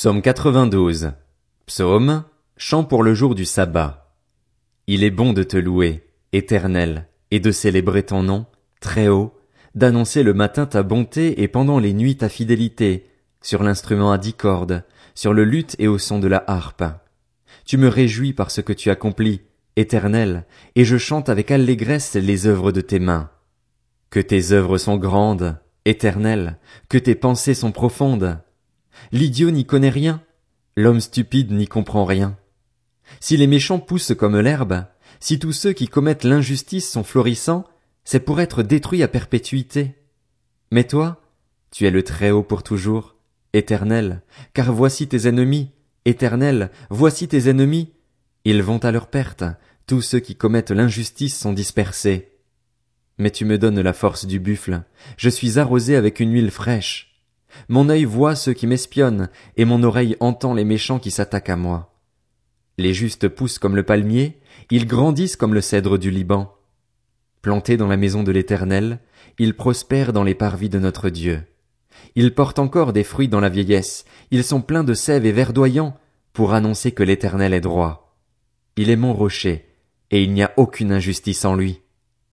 Psaume 92. Psaume, chant pour le jour du sabbat. Il est bon de te louer, éternel, et de célébrer ton nom, très haut, d'annoncer le matin ta bonté et pendant les nuits ta fidélité, sur l'instrument à dix cordes, sur le luth et au son de la harpe. Tu me réjouis par ce que tu accomplis, éternel, et je chante avec allégresse les œuvres de tes mains. Que tes œuvres sont grandes, éternel, que tes pensées sont profondes. L'idiot n'y connaît rien, l'homme stupide n'y comprend rien. Si les méchants poussent comme l'herbe, si tous ceux qui commettent l'injustice sont florissants, c'est pour être détruits à perpétuité. Mais toi, tu es le Très-Haut pour toujours, éternel, car voici tes ennemis, éternel, voici tes ennemis. Ils vont à leur perte, tous ceux qui commettent l'injustice sont dispersés. Mais tu me donnes la force du buffle, je suis arrosé avec une huile fraîche. Mon œil voit ceux qui m'espionnent, et mon oreille entend les méchants qui s'attaquent à moi. Les justes poussent comme le palmier, ils grandissent comme le cèdre du Liban. Plantés dans la maison de l'Éternel, ils prospèrent dans les parvis de notre Dieu. Ils portent encore des fruits dans la vieillesse, ils sont pleins de sève et verdoyants, pour annoncer que l'Éternel est droit. Il est mon rocher, et il n'y a aucune injustice en lui.